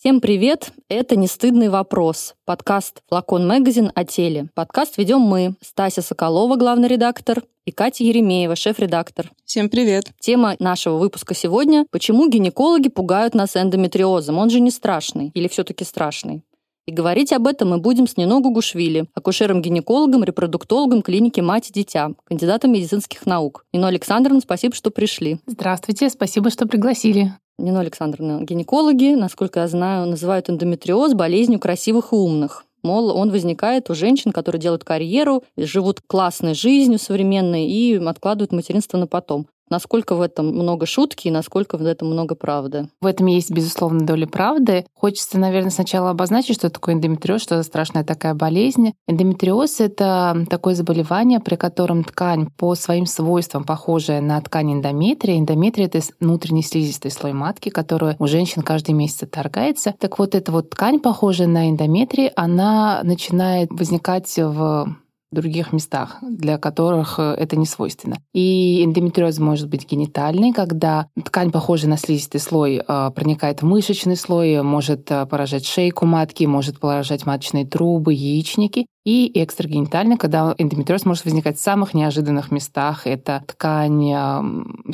Всем привет! Это «Не стыдный вопрос». Подкаст «Флакон Магазин» о теле. Подкаст ведем мы, Стася Соколова, главный редактор, и Катя Еремеева, шеф-редактор. Всем привет! Тема нашего выпуска сегодня – почему гинекологи пугают нас эндометриозом? Он же не страшный или все-таки страшный? И говорить об этом мы будем с Нино Гугушвили, акушером-гинекологом, репродуктологом клиники «Мать и дитя», кандидатом медицинских наук. Нино Александровна, спасибо, что пришли. Здравствуйте, спасибо, что пригласили. Нина Александровна, гинекологи, насколько я знаю, называют эндометриоз болезнью красивых и умных. Мол, он возникает у женщин, которые делают карьеру, живут классной жизнью современной и откладывают материнство на потом. Насколько в этом много шутки и насколько в этом много правды? В этом есть, безусловно, доля правды. Хочется, наверное, сначала обозначить, что такое эндометриоз, что за страшная такая болезнь. Эндометриоз — это такое заболевание, при котором ткань по своим свойствам похожая на ткань эндометрия. Эндометрия — это внутренний слизистый слой матки, который у женщин каждый месяц отторгается. Так вот, эта вот ткань, похожая на эндометрий, она начинает возникать в других местах, для которых э, это не свойственно. И эндометриоз может быть генитальный, когда ткань, похожая на слизистый слой, э, проникает в мышечный слой, может э, поражать шейку матки, может поражать маточные трубы, яичники. И экстрагенитальный, когда эндометриоз может возникать в самых неожиданных местах. Это ткань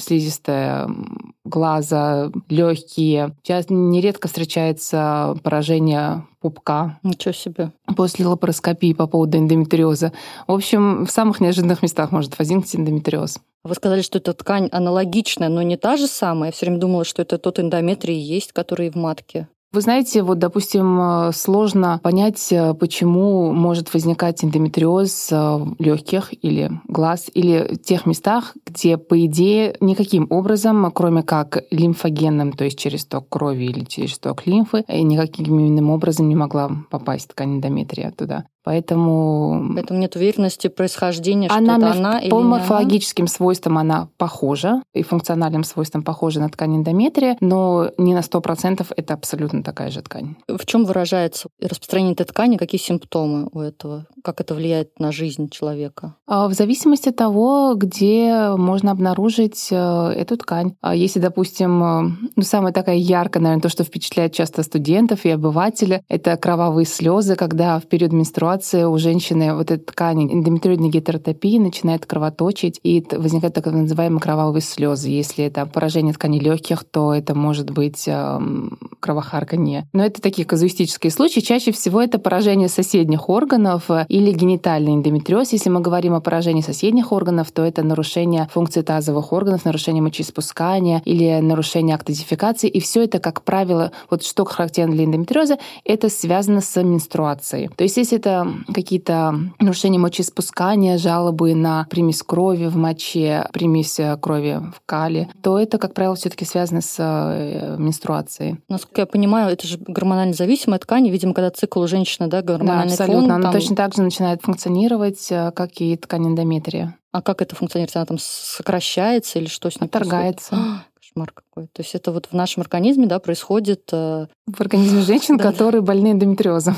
слизистая глаза, легкие. Сейчас нередко встречается поражение пупка. Ничего себе. После лапароскопии по поводу эндометриоза. В общем, в самых неожиданных местах может возникнуть эндометриоз. Вы сказали, что эта ткань аналогичная, но не та же самая. Я все время думала, что это тот эндометрий есть, который в матке. Вы знаете, вот, допустим, э, сложно понять, э, почему может возникать эндометриоз э, легких или глаз, или в тех местах, где, по идее, никаким образом, кроме как лимфогенным, то есть через ток крови или через ток лимфы, никаким иным образом не могла попасть ткань эндометрия туда. Поэтому... Поэтому нет уверенности происхождения, что она, это она или По морфологическим свойствам она похожа, и функциональным свойствам похожа на ткань эндометрия, но не на 100% это абсолютно такая же ткань. В чем выражается распространение этой ткани, какие симптомы у этого? Как это влияет на жизнь человека? А, в зависимости от того, где можно обнаружить э, эту ткань. А если, допустим, э, ну, самая такая яркая, наверное, то, что впечатляет часто студентов и обывателя, это кровавые слезы, когда в период менструации ситуации у женщины вот эта ткань эндометриоидной гетеротопии начинает кровоточить, и возникают так называемые кровавые слезы. Если это поражение тканей легких, то это может быть эм, кровохарканье. Но это такие казуистические случаи. Чаще всего это поражение соседних органов или генитальный эндометриоз. Если мы говорим о поражении соседних органов, то это нарушение функции тазовых органов, нарушение мочеиспускания или нарушение актодификации. И все это, как правило, вот что характерно для эндометриоза, это связано с менструацией. То есть если это какие-то нарушения мочеиспускания, жалобы на примесь крови в моче, примесь э, крови в кале, то это, как правило, все таки связано с э, менструацией. Насколько я понимаю, это же гормонально зависимая ткань. Видимо, когда цикл у женщины, да, гормональный да, абсолютно. фон. Она там... точно так же начинает функционировать, э, как и ткань эндометрия. А как это функционирует? Она там сокращается или что с ней Отторгается. Происходит? кошмар какой. То есть это вот в нашем организме да, происходит... В организме женщин, которые больны эндометриозом.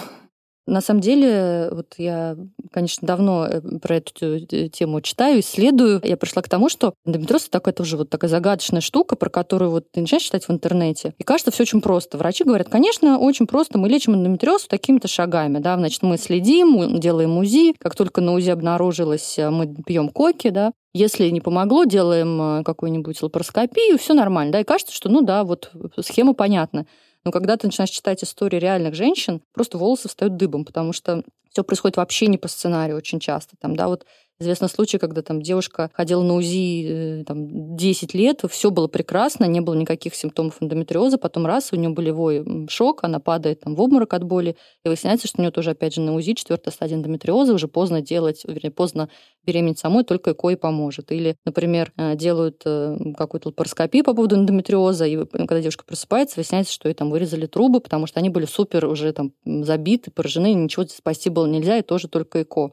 На самом деле, вот я, конечно, давно э, про эту э, тему читаю, исследую. Я пришла к тому, что эндометриоз такая тоже вот такая загадочная штука, про которую вот ты начинаешь читать в интернете. И кажется, все очень просто. Врачи говорят, конечно, очень просто. Мы лечим эндометриоз такими-то шагами. Да? Значит, мы следим, делаем УЗИ. Как только на УЗИ обнаружилось, э, мы пьем коки, да, если не помогло, делаем какую-нибудь лапароскопию, все нормально. Да? И кажется, что ну да, вот схема понятна. Но когда ты начинаешь читать истории реальных женщин, просто волосы встают дыбом, потому что все происходит вообще не по сценарию очень часто. Там, да, вот Известный случай, когда там девушка ходила на УЗИ э, там, 10 лет, все было прекрасно, не было никаких симптомов эндометриоза, потом раз, у нее болевой шок, она падает там, в обморок от боли, и выясняется, что у нее тоже, опять же, на УЗИ четвертая стадия эндометриоза, уже поздно делать, вернее, поздно беременеть самой, только ЭКО поможет. Или, например, э, делают э, какую-то лапароскопию по поводу эндометриоза, и когда девушка просыпается, выясняется, что ей там вырезали трубы, потому что они были супер уже там забиты, поражены, ничего спасти было нельзя, и тоже только ЭКО.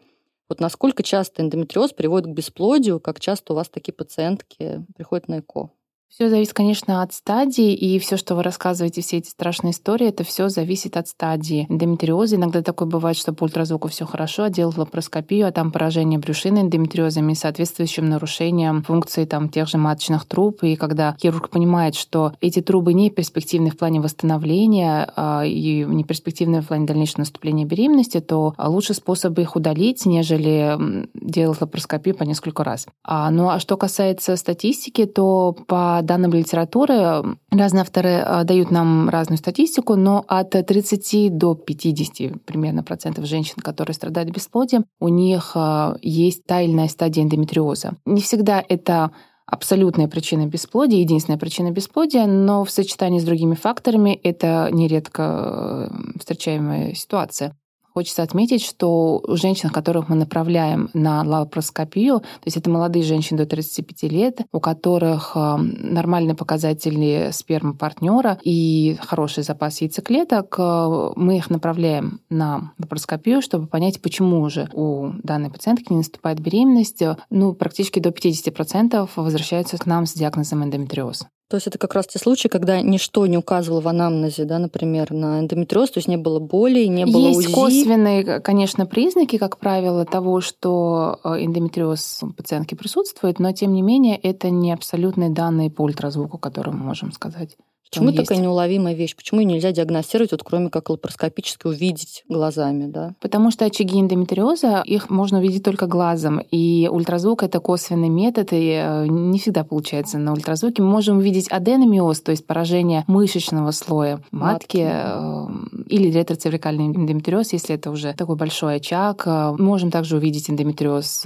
Вот насколько часто эндометриоз приводит к бесплодию, как часто у вас такие пациентки приходят на ЭКО? Все зависит, конечно, от стадии, и все, что вы рассказываете, все эти страшные истории, это все зависит от стадии эндометриоза. Иногда такое бывает, что по ультразвуку все хорошо, а делают лапароскопию, а там поражение брюшины эндометриозами и соответствующим нарушением функции там, тех же маточных труб. И когда хирург понимает, что эти трубы не перспективны в плане восстановления а, и не перспективны в плане дальнейшего наступления беременности, то лучше способ их удалить, нежели делать лапароскопию по несколько раз. А, ну а что касается статистики, то по данным литературы разные авторы э, дают нам разную статистику, но от 30 до 50 примерно процентов женщин, которые страдают бесплодием, у них э, есть тайная стадия эндометриоза. Не всегда это абсолютная причина бесплодия, единственная причина бесплодия, но в сочетании с другими факторами это нередко э, встречаемая ситуация. Хочется отметить, что у женщин, которых мы направляем на лапароскопию, то есть это молодые женщины до 35 лет, у которых э, нормальные показатели спермы партнера и хороший запас яйцеклеток, э, мы их направляем на лапароскопию, чтобы понять, почему же у данной пациентки не наступает беременность. Ну, практически до 50% возвращаются к нам с диагнозом эндометриоз. То есть это как раз те случаи, когда ничто не указывало в анамнезе, да, например, на эндометриоз, то есть не было боли, не было Есть УЗИ. косвенные, конечно, признаки, как правило, того, что э, эндометриоз у пациентки присутствует, но тем не менее это не абсолютные данные по ультразвуку, которые мы можем сказать. Почему такая есть. неуловимая вещь? Почему ее нельзя диагностировать, вот, кроме как лапароскопически увидеть глазами? Да? Потому что очаги эндометриоза, их можно увидеть только глазом. И ультразвук — это косвенный метод, и э, не всегда получается на ультразвуке. Мы можем увидеть аденомиоз, то есть поражение мышечного слоя матки, матки. Э, или ретроцервикальный эндометриоз, если это уже такой большой очаг. Э, можем также увидеть эндометриоз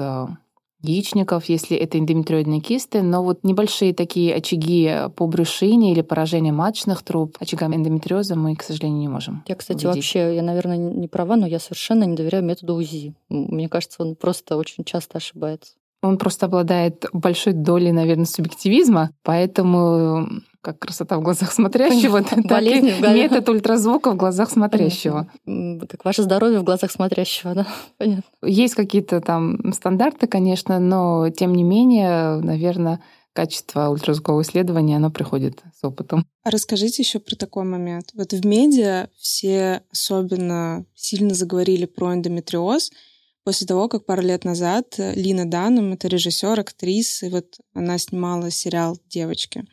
яичников, если это эндометриоидные кисты, но вот небольшие такие очаги по брюшине или поражение маточных труб, очагами эндометриоза мы, к сожалению, не можем. Я, кстати, увидеть. вообще, я, наверное, не права, но я совершенно не доверяю методу УЗИ. Мне кажется, он просто очень часто ошибается. Он просто обладает большой долей, наверное, субъективизма, поэтому как красота в глазах смотрящего, так и метод ультразвука в глазах смотрящего. Как ваше здоровье в глазах смотрящего, да? Понятно. Есть какие-то там стандарты, конечно, но тем не менее, наверное, качество ультразвукового исследования, оно приходит с опытом. А расскажите еще про такой момент. Вот в медиа все особенно сильно заговорили про эндометриоз после того, как пару лет назад Лина Данум, это режиссер, актриса, и вот она снимала сериал «Девочки».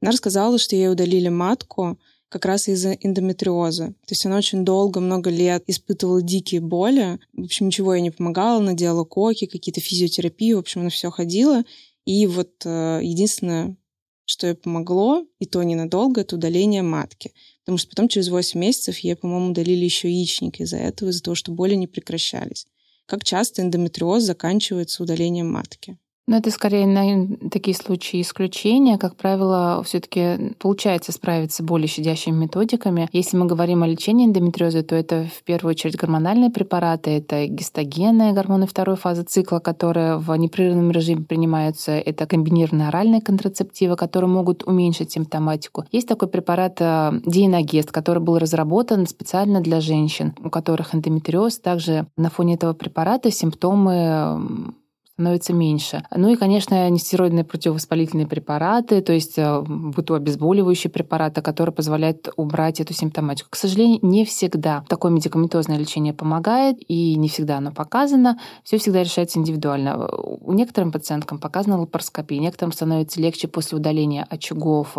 Она рассказала, что ей удалили матку как раз из-за эндометриоза. То есть она очень долго, много лет испытывала дикие боли. В общем, ничего ей не помогало. Она делала коки, какие-то физиотерапии. В общем, она все ходила. И вот э, единственное, что ей помогло, и то ненадолго, это удаление матки. Потому что потом через 8 месяцев ей, по-моему, удалили еще яичник из-за этого, из-за того, что боли не прекращались. Как часто эндометриоз заканчивается удалением матки? Но это скорее на такие случаи исключения. Как правило, все таки получается справиться более щадящими методиками. Если мы говорим о лечении эндометриоза, то это в первую очередь гормональные препараты, это гистогены, гормоны второй фазы цикла, которые в непрерывном режиме принимаются. Это комбинированные оральные контрацептивы, которые могут уменьшить симптоматику. Есть такой препарат э, диеногест, который был разработан специально для женщин, у которых эндометриоз. Также на фоне этого препарата симптомы становится меньше. Ну и, конечно, нестероидные противовоспалительные препараты, то есть э, будь обезболивающие препараты, которые позволяют убрать эту симптоматику. К сожалению, не всегда такое медикаментозное лечение помогает, и не всегда оно показано. Все всегда решается индивидуально. У некоторым пациенткам показана лапароскопия, некоторым становится легче после удаления очагов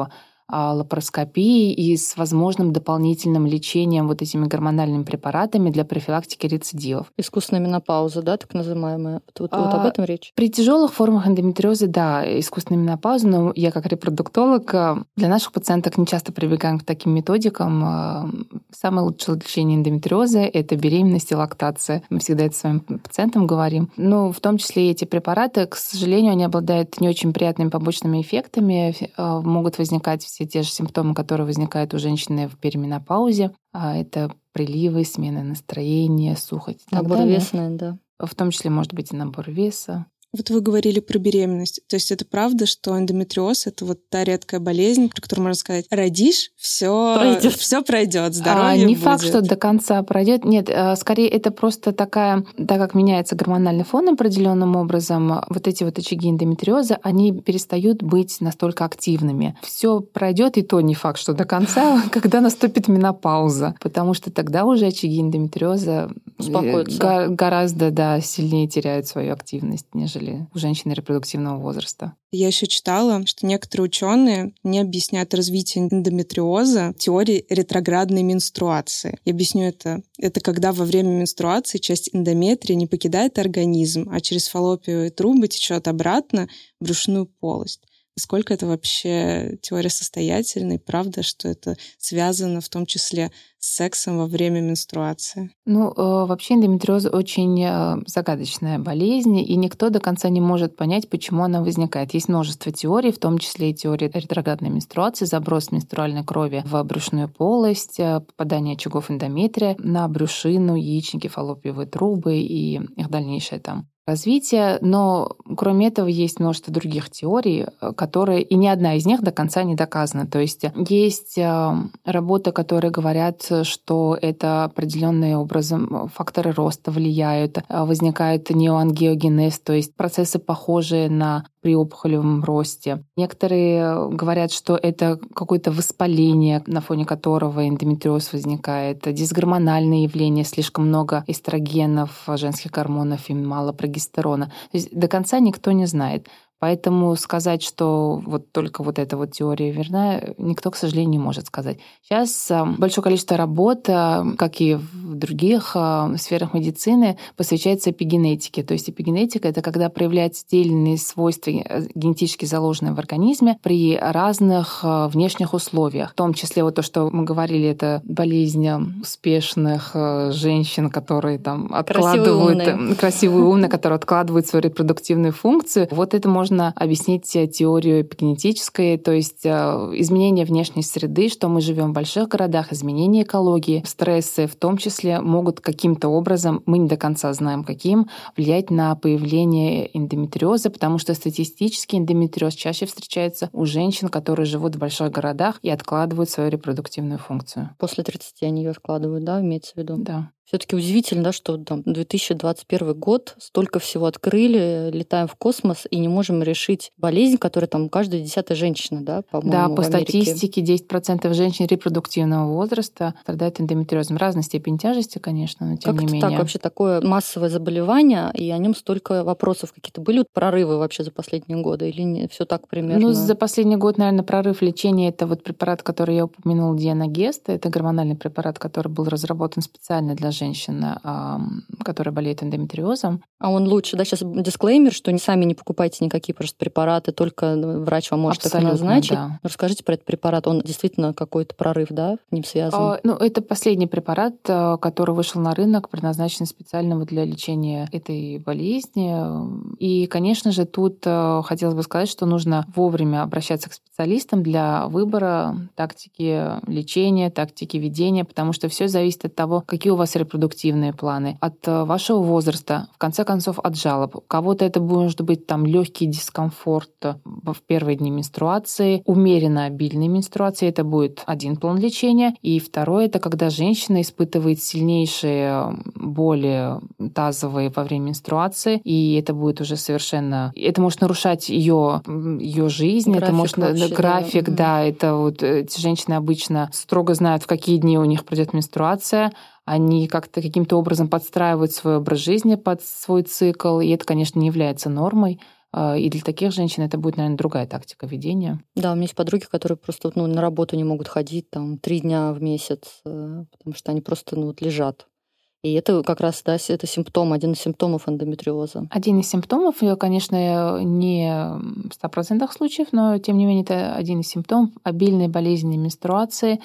лапароскопии и с возможным дополнительным лечением вот этими гормональными препаратами для профилактики рецидивов. Искусственная менопауза, да, так называемая? Вот, а, вот об этом речь? При тяжелых формах эндометриоза, да, искусственная менопауза, но я как репродуктолог а, для наших пациенток не часто прибегаем к таким методикам. А, самое лучшее лечение эндометриоза — это беременность и лактация. Мы всегда это своим пациентам говорим. Но в том числе эти препараты, к сожалению, они обладают не очень приятными побочными эффектами, могут возникать все те же симптомы, которые возникают у женщины в переменопаузе. А это приливы, смена настроения, сухость. Набор веса, да. В том числе может быть и набор веса. Вот вы говорили про беременность. То есть это правда, что эндометриоз это вот та редкая болезнь, про которую можно сказать, родишь, все пройдет, все пройдет, здоровье а, Не будет. факт, что до конца пройдет. Нет, э, скорее это просто такая, так как меняется гормональный фон определенным образом, вот эти вот очаги эндометриоза, они перестают быть настолько активными. Все пройдет, и то не факт, что до конца, когда наступит менопауза, потому что тогда уже очаги эндометриоза э, гораздо да, сильнее теряют свою активность, нежели нежели у женщины репродуктивного возраста. Я еще читала, что некоторые ученые не объясняют развитие эндометриоза теорией ретроградной менструации. Я объясню это. Это когда во время менструации часть эндометрия не покидает организм, а через фаллопиевые трубы течет обратно в брюшную полость насколько это вообще теория состоятельной, правда, что это связано в том числе с сексом во время менструации? Ну, э, вообще эндометриоз очень э, загадочная болезнь, и никто до конца не может понять, почему она возникает. Есть множество теорий, в том числе и теория ретроградной менструации, заброс менструальной крови в брюшную полость, э, попадание очагов эндометрия на брюшину, яичники, фаллопиевые трубы и их дальнейшее там развития, но кроме этого есть множество других теорий, э, которые, и ни одна из них до конца не доказана. То есть есть э, работы, которые говорят, что это определенные образом факторы роста влияют, э, возникает неоангиогенез, то есть процессы, похожие на при опухолевом росте. Некоторые говорят, что это какое-то воспаление, на фоне которого эндометриоз возникает, дисгормональные явления, слишком много эстрогенов, женских гормонов и мало прогестерона. То есть до конца никто не знает. Поэтому сказать, что вот только вот эта вот теория верна, никто, к сожалению, не может сказать. Сейчас э, большое количество работ, э, как и в других э, сферах медицины, посвящается эпигенетике. То есть эпигенетика — это когда проявляются отдельные свойства генетически заложенные в организме при разных внешних условиях. В том числе вот то, что мы говорили, это болезнь успешных женщин, которые там откладывают... Красивые, красивые умные, которые откладывают свою репродуктивную функцию. Вот это может можно объяснить э, теорию эпигенетической, то есть э, изменение внешней среды, что мы живем в больших городах, изменение экологии, стрессы в том числе могут каким-то образом, мы не до конца знаем каким, влиять на появление эндометриоза, потому что статистически эндометриоз чаще встречается у женщин, которые живут в больших городах и откладывают свою репродуктивную функцию. После 30 они ее откладывают, да, имеется в виду? Да. Все-таки удивительно, да, что там 2021 год, столько всего открыли, летаем в космос и не можем решить болезнь, которая там каждая десятая женщина, да, по-моему, Да, по статистике 10% женщин репродуктивного возраста страдают эндометриозом. Разной степени тяжести, конечно, но тем как не менее. так вообще такое массовое заболевание, и о нем столько вопросов какие-то были, прорывы вообще за последние годы, или не все так примерно? Ну, за последний год, наверное, прорыв лечения это вот препарат, который я упомянула, Дианагест. Это гормональный препарат, который был разработан специально для женщин, которая болеет эндометриозом. А он лучше, да? Сейчас дисклеймер, что не сами не покупайте никакие просто препараты, только врач вам может Абсолютно, их назначить. Да. Расскажите про этот препарат. Он действительно какой-то прорыв, да, с ним связан? А, ну, это последний препарат, э, который вышел на рынок, предназначен специально вот для лечения этой болезни. И, конечно же, тут э, хотелось бы сказать, что нужно вовремя обращаться к специалистам для выбора тактики лечения, тактики ведения, потому что все зависит от того, какие у вас репродуктивные спортивные планы, от э, вашего возраста, в конце концов, от жалоб. У кого-то это может быть там легкий дискомфорт э, в первые дни менструации, умеренно обильной менструации, это будет один план лечения. И второй это когда женщина испытывает сильнейшие боли тазовые во время менструации, и это будет уже совершенно... Это может нарушать ее, ее жизнь, график это может... Вообще, график, да. да, это вот эти женщины обычно строго знают, в какие дни у них придет менструация, они как-то каким-то образом подстраивают свой образ жизни под свой цикл, и это, конечно, не является нормой. А, и для таких женщин это будет, наверное, другая тактика ведения. Да, у меня есть подруги, которые просто ну, на работу не могут ходить там три дня в месяц, э, потому что они просто ну, вот лежат. И это как раз да, это симптом, один из симптомов эндометриоза. Один из симптомов, конечно, не в 100% случаев, но тем не менее это один из симптомов обильной болезни менструации,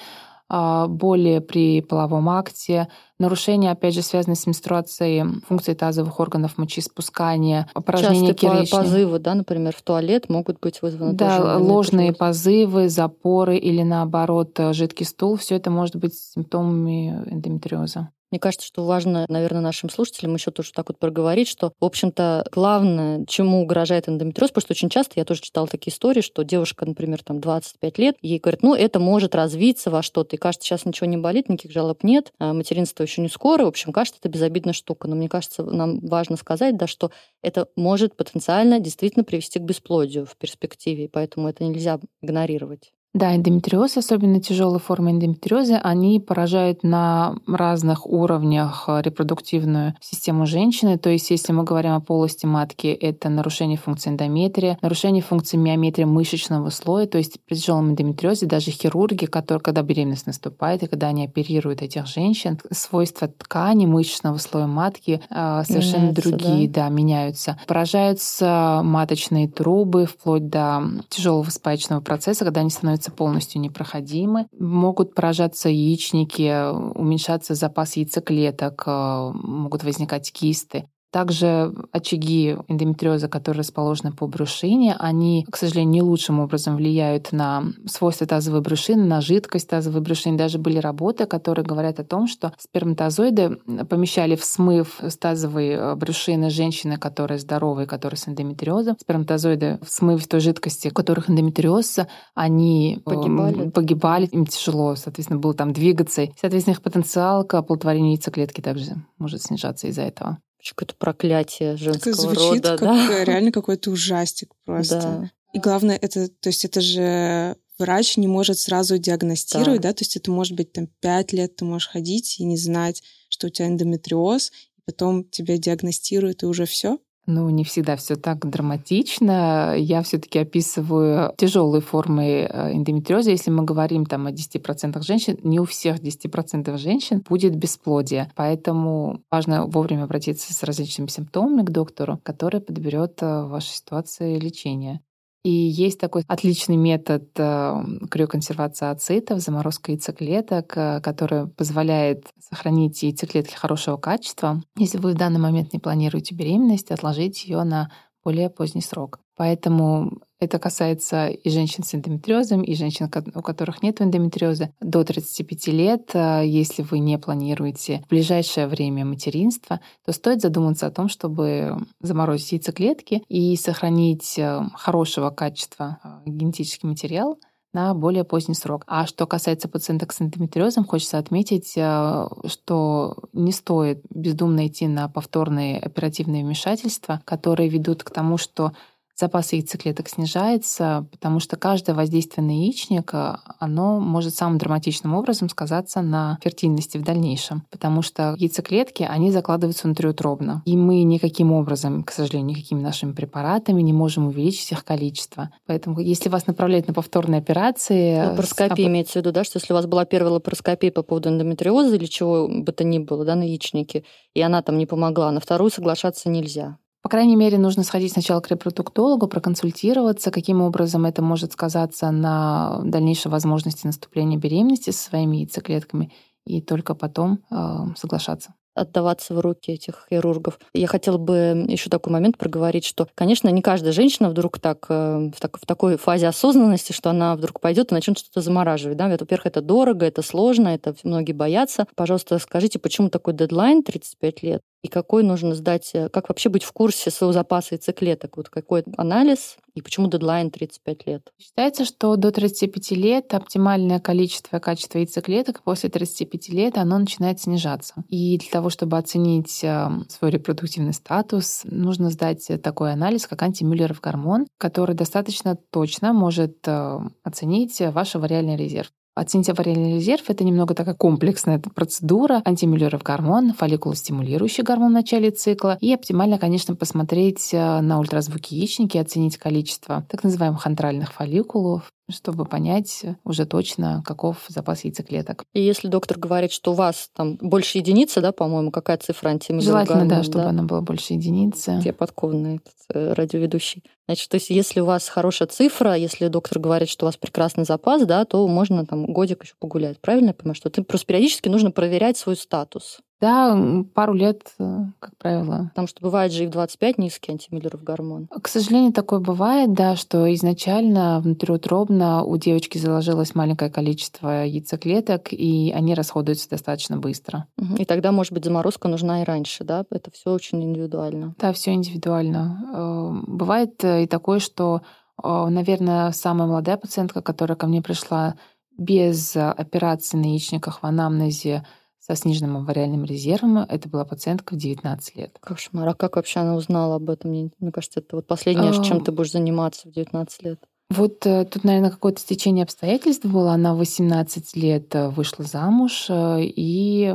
боли при половом акте, нарушения, опять же, связанные с менструацией, функции тазовых органов, мочеиспускания, упражнения Частые позывы, да, например, в туалет могут быть вызваны Да, тоже ложные позывы, запоры или, наоборот, жидкий стул, все это может быть симптомами эндометриоза. Мне кажется, что важно, наверное, нашим слушателям еще тоже так вот проговорить, что, в общем-то, главное, чему угрожает эндометриоз, потому что очень часто я тоже читала такие истории, что девушка, например, там 25 лет, ей говорят, ну, это может развиться во что-то, и кажется, сейчас ничего не болит, никаких жалоб нет, а материнство еще не скоро, в общем, кажется, это безобидная штука. Но мне кажется, нам важно сказать, да, что это может потенциально действительно привести к бесплодию в перспективе, поэтому это нельзя игнорировать. Да, эндометриоз, особенно тяжелые формы эндометриоза, они поражают на разных уровнях э, репродуктивную систему женщины. То есть, если мы говорим о полости матки, это нарушение функции эндометрия, нарушение функции миометрия мышечного слоя. То есть при тяжелом эндометриозе даже хирурги, которые, когда беременность наступает и когда они оперируют этих женщин, свойства ткани мышечного слоя матки э, совершенно меняются, другие, да? да, меняются. Поражаются маточные трубы вплоть до тяжелого спаечного процесса, когда они становятся становятся полностью непроходимы. Могут поражаться яичники, уменьшаться запас яйцеклеток, э, могут возникать кисты. Также очаги эндометриоза, которые расположены по брюшине, они, к сожалению, не лучшим образом влияют на свойства тазовой брюшины, на жидкость тазовой брюшины. Даже были работы, которые говорят о том, что сперматозоиды помещали в смыв с тазовой э, брюшины женщины, которые здоровые, которые с эндометриозом. Сперматозоиды в смыв той жидкости, у которых эндометриоз, они э, погибали. погибали, им тяжело, соответственно, было там двигаться. Соответственно, их потенциал к оплодотворению яйцеклетки также может снижаться из-за этого какое-то проклятие женского это звучит рода. Как да? реально какой-то ужастик просто. Да. И главное, это, то есть это же врач не может сразу диагностировать, да. да, то есть это может быть там пять лет ты можешь ходить и не знать, что у тебя эндометриоз, потом тебя диагностируют и уже все. Ну, не всегда все так драматично. Я все-таки описываю тяжелые формы э, эндометриоза. Если мы говорим там о 10% женщин, не у всех 10% женщин будет бесплодие. Поэтому важно вовремя обратиться с различными симптомами к доктору, который подберет э, в вашей ситуации лечение. И есть такой отличный метод э, криоконсервации ацитов, заморозка яйцеклеток, э, который позволяет сохранить яйцеклетки хорошего качества. Если вы в данный момент не планируете беременность, отложить ее на более поздний срок. Поэтому это касается и женщин с эндометриозом, и женщин, у которых нет эндометриоза. До 35 лет, э, если вы не планируете в ближайшее время материнства, то стоит задуматься о том, чтобы заморозить яйцеклетки и сохранить э, хорошего качества э, генетический материал на более поздний срок. А что касается пациенток с эндометриозом, хочется отметить, что не стоит бездумно идти на повторные оперативные вмешательства, которые ведут к тому, что запас яйцеклеток снижается, потому что каждое воздействие на яичник, э, оно может самым драматичным образом сказаться на фертильности в дальнейшем, потому что яйцеклетки, они закладываются внутриутробно. И мы никаким образом, к сожалению, никакими нашими препаратами не можем увеличить их количество. Поэтому если вас направляют на повторные операции... Лапароскопия с... имеется в виду, да, что если у вас была первая лапароскопия по поводу эндометриоза или чего бы то ни было, да, на яичнике, и она там не помогла, на вторую соглашаться нельзя. По крайней мере, нужно сходить сначала к репродуктологу, проконсультироваться, каким образом это может сказаться на дальнейшей возможности наступления беременности со своими яйцеклетками, и только потом э, соглашаться отдаваться в руки этих хирургов. Я хотела бы еще такой момент проговорить, что, конечно, не каждая женщина вдруг так э, в, так, в такой фазе осознанности, что она вдруг пойдет и начнет что-то замораживать. Да? Во-первых, это дорого, это сложно, это многие боятся. Пожалуйста, скажите, почему такой дедлайн 35 лет? И какой нужно сдать, э, как вообще быть в курсе своего запаса яйцеклеток, вот какой анализ и почему дедлайн 35 лет? Считается, что до 35 лет оптимальное количество и качество яйцеклеток после 35 лет оно начинает снижаться. И для того, чтобы оценить эм, свой репродуктивный статус, нужно сдать такой анализ, как антимюллеров гормон, который достаточно точно может э, оценить ваш авариальный резерв. Оценить авариальный резерв — это немного такая комплексная процедура. Антимюллеров гормон, фолликулостимулирующий гормон в начале цикла. И оптимально, конечно, посмотреть э, на ультразвуки яичники, оценить количество так называемых антральных фолликулов, чтобы понять уже точно, каков запас яйцеклеток. И если доктор говорит, что у вас там больше единицы, да, по-моему, какая цифра антимюллеров Желательно, да, чтобы да? она была больше единицы. Я подкованный этот, э, радиоведущий. Значит, то есть если у вас хорошая цифра, если доктор говорит, что у вас прекрасный запас, да, то можно там годик еще погулять. Правильно я понимаю, что ты просто периодически нужно проверять свой статус? Да, пару лет, э, как правило. Потому что бывает же и в 25 низкий антимиллеров гормон. К сожалению, такое бывает, да, что изначально внутриутробно у девочки заложилось маленькое количество яйцеклеток, и они расходуются достаточно быстро. И тогда, может быть, заморозка нужна и раньше, да? Это все очень индивидуально. Да, все индивидуально. Э, бывает э, и такое, что, наверное, самая молодая пациентка, которая ко мне пришла без операции на яичниках в анамнезе, со сниженным авариальным резервом. Это была пациентка в 19 лет. Кошмар. А как вообще она узнала об этом? Мне, мне кажется, это вот последнее, а... чем ты будешь заниматься в 19 лет. Вот э, тут, наверное, какое-то стечение обстоятельств было. Она в 18 лет э, вышла замуж, э, и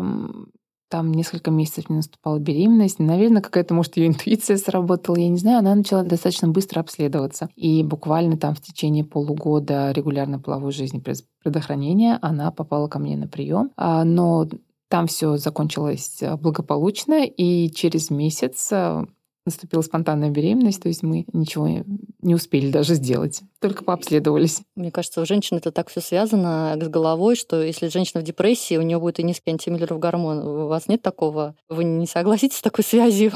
там несколько месяцев не наступала беременность. Наверное, какая-то, может, ее интуиция сработала, я не знаю. Она начала достаточно быстро обследоваться. И буквально там в течение полугода регулярной половой жизни предохранения она попала ко мне на прием. А, но там все закончилось э, благополучно, и через месяц э, наступила спонтанная беременность, то есть мы ничего не успели даже сделать, только пообследовались. Мне кажется, у женщин это так все связано с головой, что если женщина в депрессии, у нее будет и низкий антимиллеров гормон. У вас нет такого? Вы не согласитесь с такой связью?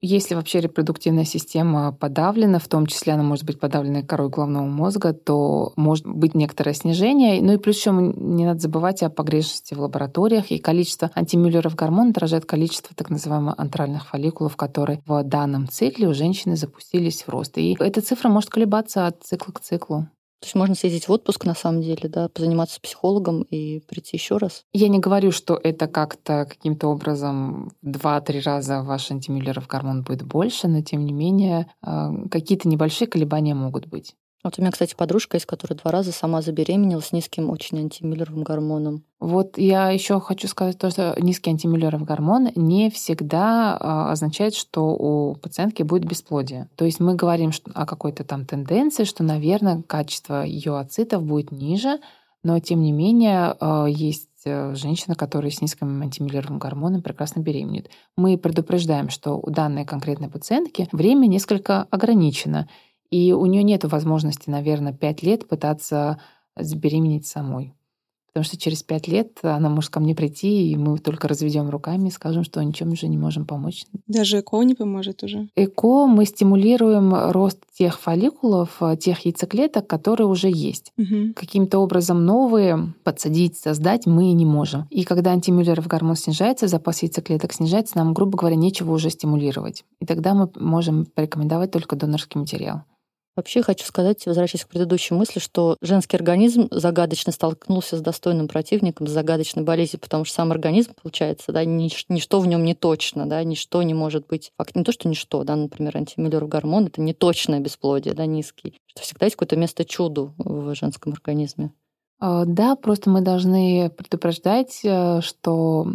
Если вообще репродуктивная система подавлена, в том числе она может быть подавлена корой головного мозга, то может быть некоторое снижение. Ну и плюс еще не надо забывать о погрешности в лабораториях. И количество антимюллеров гормон отражает количество так называемых антральных фолликулов, которые в данном цикле у женщины запустились в рост. И эта цифра может колебаться от цикла к циклу. То есть можно съездить в отпуск на самом деле, да, позаниматься психологом и прийти еще раз? Я не говорю, что это как-то каким-то образом два-три раза ваш антимюллеров гормон будет больше, но тем не менее а, какие-то небольшие колебания могут быть. Вот у меня, кстати, подружка есть, которая два раза сама забеременела с низким очень антимиллеровым гормоном. Вот я еще хочу сказать то, что низкий антимиллеров гормон не всегда а, означает, что у пациентки будет бесплодие. То есть мы говорим о какой-то там тенденции, что, наверное, качество ее ацитов будет ниже, но тем не менее а, есть э, женщина, которая с низким антимиллеровым гормоном прекрасно беременеет. Мы предупреждаем, что у данной конкретной пациентки время несколько ограничено, и у нее нет возможности, наверное, пять лет пытаться забеременеть самой. Потому что через пять лет она может ко мне прийти, и мы только разведем руками и скажем, что ничем уже не можем помочь. Даже ЭКО не поможет уже? ЭКО мы стимулируем рост тех фолликулов, тех яйцеклеток, которые уже есть. Угу. Каким-то образом новые подсадить, создать мы не можем. И когда антимюллеров гормон снижается, запас яйцеклеток снижается, нам, грубо говоря, нечего уже стимулировать. И тогда мы можем порекомендовать только донорский материал. Вообще хочу сказать, возвращаясь к предыдущей мысли, что женский организм загадочно столкнулся с достойным противником, с загадочной болезнью, потому что сам организм, получается, да, нич- ничто в нем не точно, да, ничто не может быть, факт не то, что ничто, да, например, антимиллеров гормон, это не точное бесплодие, да, низкий, что всегда есть какое-то место чуду в женском организме. А, да, просто мы должны предупреждать, э, что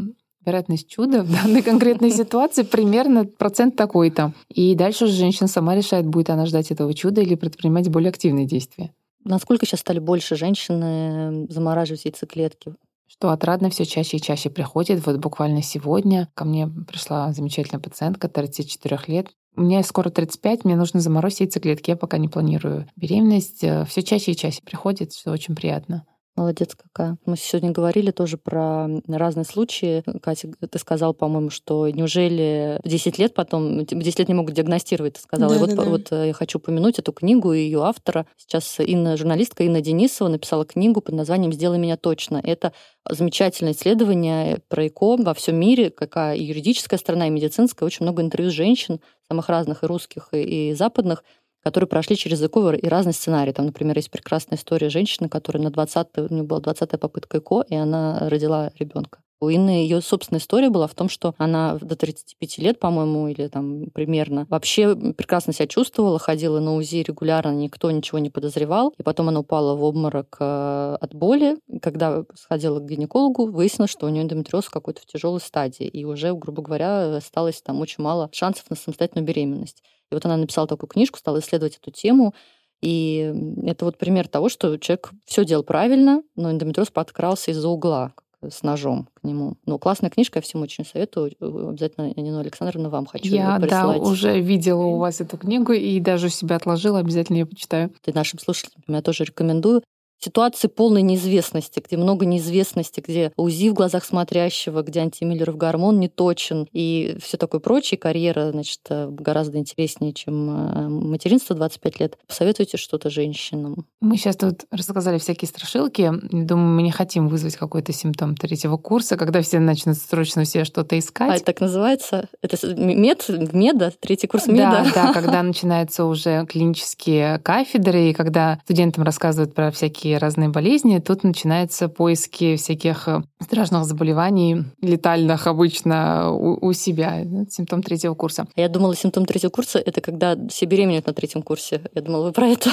вероятность чуда в данной конкретной ситуации примерно процент такой-то. И дальше уже женщина сама решает, будет она ждать этого чуда или предпринимать более активные действия. Насколько сейчас стали больше женщин замораживать яйцеклетки? Что отрадно все чаще и чаще приходит. Вот буквально сегодня ко мне пришла замечательная пациентка 34 лет. Мне скоро 35, мне нужно заморозить яйцеклетки. Я пока не планирую беременность. Э, все чаще и чаще приходит, все очень приятно. Молодец какая. Мы сегодня говорили тоже про разные случаи. Катя, ты сказал, по-моему, что неужели 10 лет потом, 10 лет не могут диагностировать, ты сказала. Да, и вот, да, да. вот э, я хочу упомянуть эту книгу и ее автора. Сейчас Инна, журналистка Инна Денисова написала книгу под названием «Сделай меня точно». Это замечательное исследование про ЭКО во всем мире, какая и юридическая сторона, и медицинская. Очень много интервью женщин, самых разных, и русских, и, и западных, которые прошли через языковый и разные сценарии. Там, например, есть прекрасная история женщины, которая на 20 у нее была 20-я попытка ЭКО, и она родила ребенка. У Инны ее собственная история была в том, что она до 35 лет, по-моему, или там примерно, вообще прекрасно себя чувствовала, ходила на УЗИ регулярно, никто ничего не подозревал. И потом она упала в обморок э, от боли. Когда сходила к гинекологу, выяснилось, что у нее эндометриоз какой-то в тяжелой стадии. И уже, грубо говоря, осталось там очень мало шансов на самостоятельную беременность. И вот она написала такую книжку, стала исследовать эту тему. И это вот пример того, что человек все делал правильно, но эндометриоз подкрался из-за угла с ножом к нему. Ну, классная книжка, я всем очень советую. Обязательно, Нина Александровна, вам хочу Я, прислать. да, уже видела у вас эту книгу и даже себя отложила, обязательно ее почитаю. И нашим слушателям я тоже рекомендую. Ситуации полной неизвестности, где много неизвестности, где УЗИ в глазах смотрящего, где антимиллеров гормон не точен и все такое прочее. Карьера, значит, гораздо интереснее, чем э, материнство 25 лет. Посоветуйте что-то женщинам. Мы сейчас тут рассказали всякие страшилки. Думаю, мы не хотим вызвать какой-то симптом третьего курса, когда все начнут срочно все что-то искать. А это так называется? Это мед, меда, третий курс меда? Да, да, когда начинаются уже клинические кафедры, и когда студентам рассказывают про всякие разные болезни, тут начинаются поиски всяких э, страшных заболеваний, летальных обычно у, у себя. Симптом третьего курса. Я думала, симптом третьего курса — это когда все беременеют на третьем курсе. Я думала, вы про это?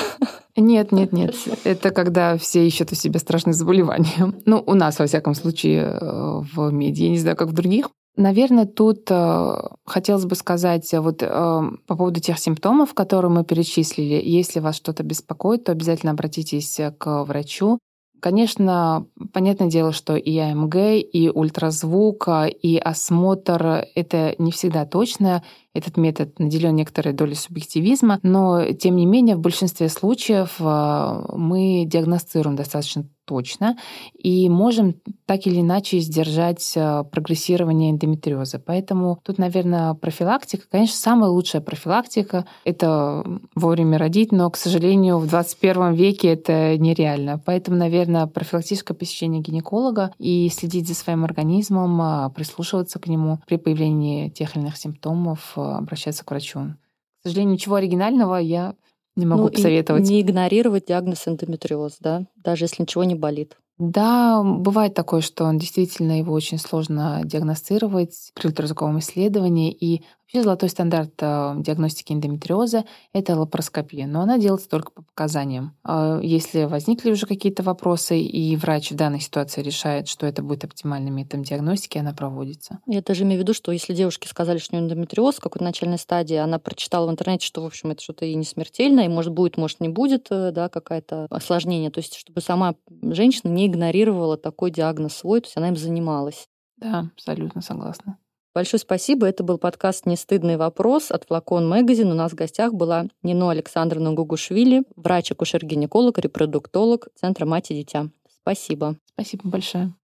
Нет, нет, нет. Это когда все ищут у себя страшные заболевания. Ну, у нас, во всяком случае, э, в меди. Я не знаю, как в других. Наверное, тут э, хотелось бы сказать э, вот э, по поводу тех симптомов, которые мы перечислили. Если вас что-то беспокоит, то обязательно обратитесь к врачу. Конечно, понятное дело, что и АМГ, и ультразвук, и осмотр — это не всегда точно. Этот метод наделен некоторой долей субъективизма, но, тем не менее, в большинстве случаев мы диагностируем достаточно точно и можем так или иначе сдержать э, прогрессирование эндометриоза. Поэтому тут, наверное, профилактика. Конечно, самая лучшая профилактика — это вовремя родить, но, к сожалению, в 21 веке это нереально. Поэтому, наверное, профилактическое посещение гинеколога и следить за своим организмом, а, прислушиваться к нему при появлении тех или иных симптомов, а, обращаться к врачу. К сожалению, ничего оригинального я не могу ну, посоветовать. не игнорировать диагноз эндометриоз, да, даже если ничего не болит. Да, бывает такое, что он действительно его очень сложно диагностировать при ультразвуковом исследовании, и Вообще золотой стандарт э, диагностики эндометриоза — это лапароскопия, но она делается только по показаниям. А если возникли уже какие-то вопросы, и врач в данной ситуации решает, что это будет оптимальным методом диагностики, она проводится. Я даже имею в виду, что если девушке сказали, что у нее эндометриоз в какой-то начальной стадии, она прочитала в интернете, что, в общем, это что-то и не смертельное, и может будет, может не будет, э, да, какое-то осложнение. То есть чтобы сама женщина не игнорировала такой диагноз свой, то есть она им занималась. Да, абсолютно согласна. Большое спасибо. Это был подкаст «Не стыдный вопрос» от Флакон Магазин. У нас в гостях была Нино Александровна Гугушвили, врач-акушер-гинеколог, репродуктолог Центра «Мать и дитя». Спасибо. Спасибо большое.